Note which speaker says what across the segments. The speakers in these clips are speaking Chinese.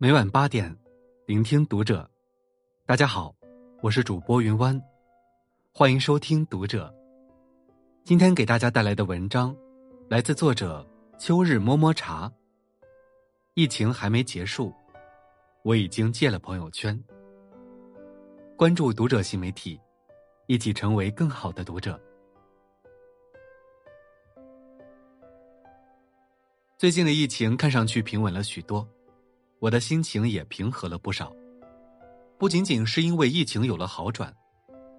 Speaker 1: 每晚八点，聆听读者。大家好，我是主播云湾，欢迎收听《读者》。今天给大家带来的文章来自作者秋日摸摸茶。疫情还没结束，我已经戒了朋友圈。关注《读者》新媒体，一起成为更好的读者。最近的疫情看上去平稳了许多。我的心情也平和了不少，不仅仅是因为疫情有了好转，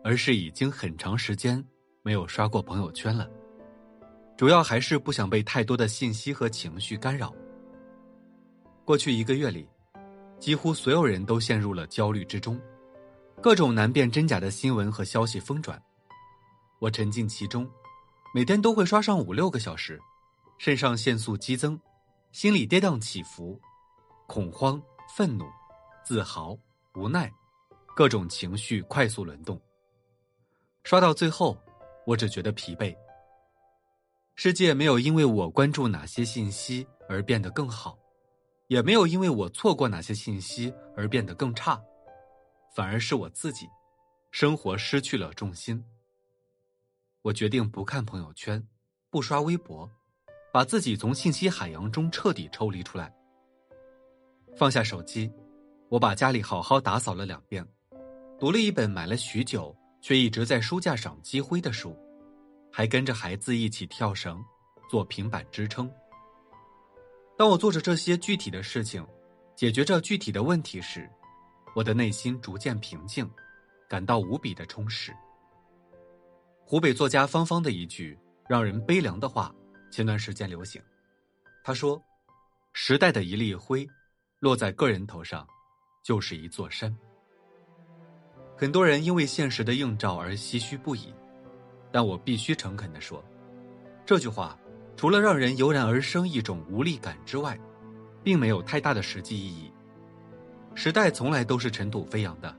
Speaker 1: 而是已经很长时间没有刷过朋友圈了。主要还是不想被太多的信息和情绪干扰。过去一个月里，几乎所有人都陷入了焦虑之中，各种难辨真假的新闻和消息疯转，我沉浸其中，每天都会刷上五六个小时，肾上腺素激增，心里跌宕起伏。恐慌、愤怒、自豪、无奈，各种情绪快速轮动。刷到最后，我只觉得疲惫。世界没有因为我关注哪些信息而变得更好，也没有因为我错过哪些信息而变得更差，反而是我自己，生活失去了重心。我决定不看朋友圈，不刷微博，把自己从信息海洋中彻底抽离出来。放下手机，我把家里好好打扫了两遍，读了一本买了许久却一直在书架上积灰的书，还跟着孩子一起跳绳，做平板支撑。当我做着这些具体的事情，解决着具体的问题时，我的内心逐渐平静，感到无比的充实。湖北作家芳芳的一句让人悲凉的话，前段时间流行，他说：“时代的一粒灰。”落在个人头上，就是一座山。很多人因为现实的映照而唏嘘不已，但我必须诚恳的说，这句话除了让人油然而生一种无力感之外，并没有太大的实际意义。时代从来都是尘土飞扬的，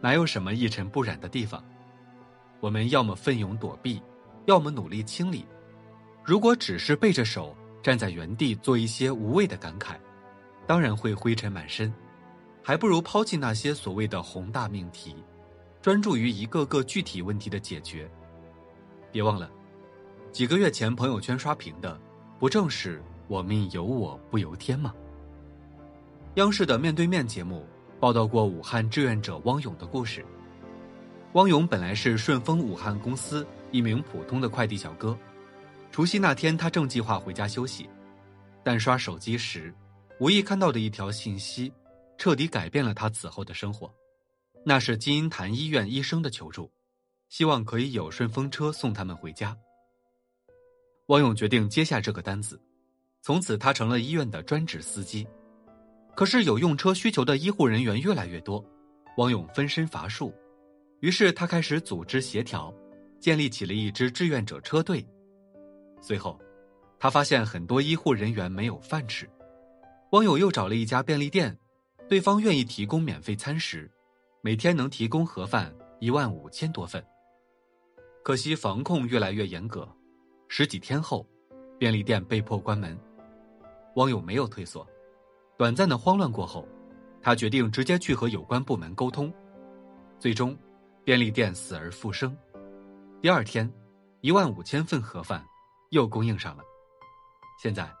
Speaker 1: 哪有什么一尘不染的地方？我们要么奋勇躲避，要么努力清理。如果只是背着手站在原地做一些无谓的感慨。当然会灰尘满身，还不如抛弃那些所谓的宏大命题，专注于一个个具体问题的解决。别忘了，几个月前朋友圈刷屏的，不正是“我命由我不由天”吗？央视的面对面节目报道过武汉志愿者汪勇的故事。汪勇本来是顺丰武汉公司一名普通的快递小哥，除夕那天他正计划回家休息，但刷手机时。无意看到的一条信息，彻底改变了他此后的生活。那是金银潭医院医生的求助，希望可以有顺风车送他们回家。汪勇决定接下这个单子，从此他成了医院的专职司机。可是有用车需求的医护人员越来越多，汪勇分身乏术，于是他开始组织协调，建立起了一支志愿者车队。随后，他发现很多医护人员没有饭吃。网友又找了一家便利店，对方愿意提供免费餐食，每天能提供盒饭一万五千多份。可惜防控越来越严格，十几天后，便利店被迫关门。网友没有退缩，短暂的慌乱过后，他决定直接去和有关部门沟通。最终，便利店死而复生。第二天，一万五千份盒饭又供应上了。现在。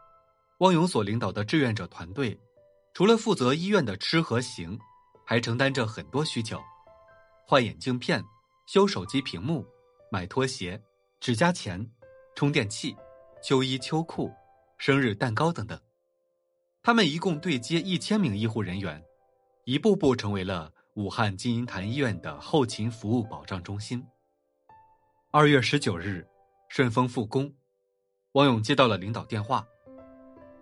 Speaker 1: 汪勇所领导的志愿者团队，除了负责医院的吃和行，还承担着很多需求：换眼镜片、修手机屏幕、买拖鞋、指甲钳、充电器、秋衣秋裤、生日蛋糕等等。他们一共对接一千名医护人员，一步步成为了武汉金银潭医院的后勤服务保障中心。二月十九日，顺丰复工，汪勇接到了领导电话。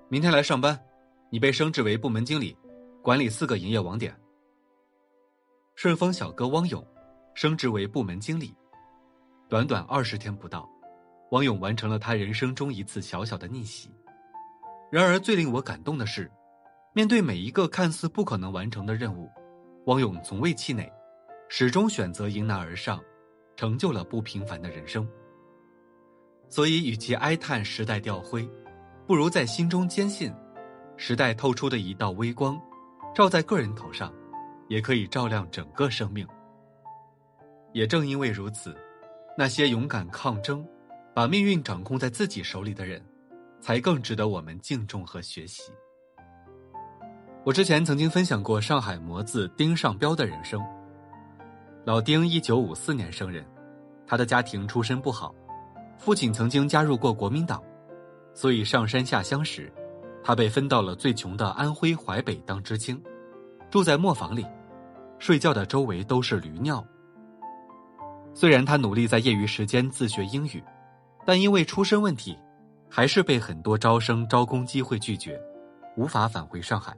Speaker 1: 明天来上班，你被升职为部门经理，管理四个营业网点。顺丰小哥汪勇升职为部门经理，短短二十天不到，汪勇完成了他人生中一次小小的逆袭。然而，最令我感动的是，面对每一个看似不可能完成的任务，汪勇从未气馁，始终选择迎难而上，成就了不平凡的人生。所以，与其哀叹时代掉灰。不如在心中坚信，时代透出的一道微光，照在个人头上，也可以照亮整个生命。也正因为如此，那些勇敢抗争，把命运掌控在自己手里的人，才更值得我们敬重和学习。我之前曾经分享过上海模子丁尚彪的人生。老丁一九五四年生人，他的家庭出身不好，父亲曾经加入过国民党。所以上山下乡时，他被分到了最穷的安徽淮北当知青，住在磨坊里，睡觉的周围都是驴尿。虽然他努力在业余时间自学英语，但因为出身问题，还是被很多招生招工机会拒绝，无法返回上海。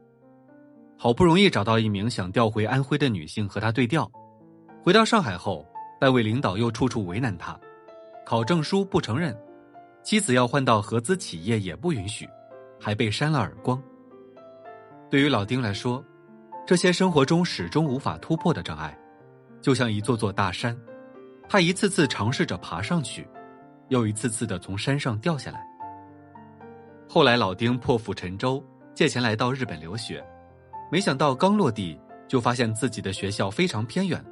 Speaker 1: 好不容易找到一名想调回安徽的女性和他对调，回到上海后，单位领导又处处为难他，考证书不承认。妻子要换到合资企业也不允许，还被扇了耳光。对于老丁来说，这些生活中始终无法突破的障碍，就像一座座大山，他一次次尝试着爬上去，又一次次的从山上掉下来。后来，老丁破釜沉舟，借钱来到日本留学，没想到刚落地就发现自己的学校非常偏远，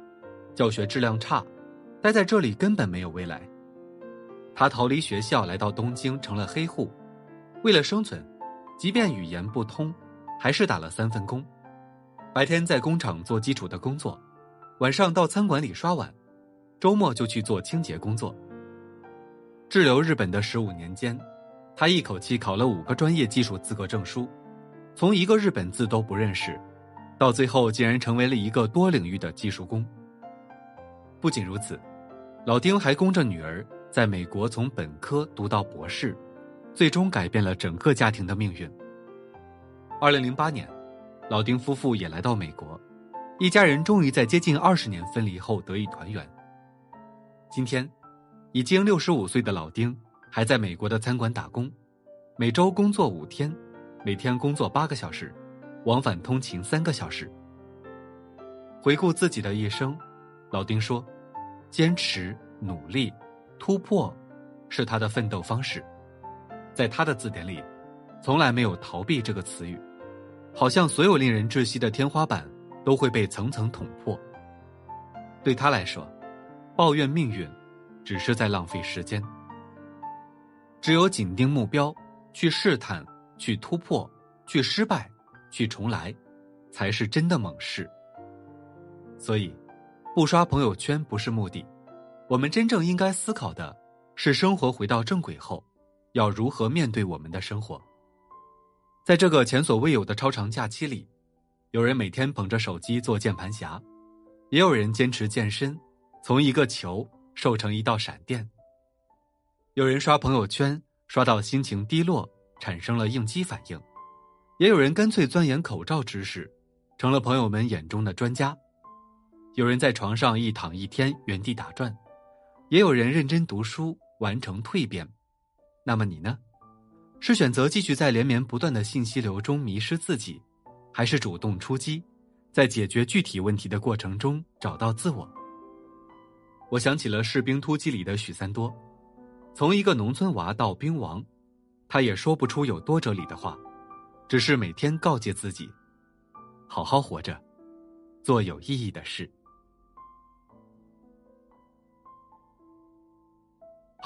Speaker 1: 教学质量差，待在这里根本没有未来。他逃离学校，来到东京，成了黑户。为了生存，即便语言不通，还是打了三份工：白天在工厂做基础的工作，晚上到餐馆里刷碗，周末就去做清洁工作。滞留日本的十五年间，他一口气考了五个专业技术资格证书，从一个日本字都不认识，到最后竟然成为了一个多领域的技术工。不仅如此，老丁还供着女儿。在美国从本科读到博士，最终改变了整个家庭的命运。二零零八年，老丁夫妇也来到美国，一家人终于在接近二十年分离后得以团圆。今天，已经六十五岁的老丁还在美国的餐馆打工，每周工作五天，每天工作八个小时，往返通勤三个小时。回顾自己的一生，老丁说：“坚持努力。”突破，是他的奋斗方式，在他的字典里，从来没有逃避这个词语，好像所有令人窒息的天花板都会被层层捅破。对他来说，抱怨命运，只是在浪费时间。只有紧盯目标，去试探，去突破，去失败，去重来，才是真的猛士。所以，不刷朋友圈不是目的。我们真正应该思考的，是生活回到正轨后，要如何面对我们的生活。在这个前所未有的超长假期里，有人每天捧着手机做键盘侠，也有人坚持健身，从一个球瘦成一道闪电。有人刷朋友圈刷到心情低落，产生了应激反应，也有人干脆钻研口罩知识，成了朋友们眼中的专家。有人在床上一躺一天，原地打转。也有人认真读书，完成蜕变。那么你呢？是选择继续在连绵不断的信息流中迷失自己，还是主动出击，在解决具体问题的过程中找到自我？我想起了《士兵突击》里的许三多，从一个农村娃到兵王，他也说不出有多哲理的话，只是每天告诫自己：好好活着，做有意义的事。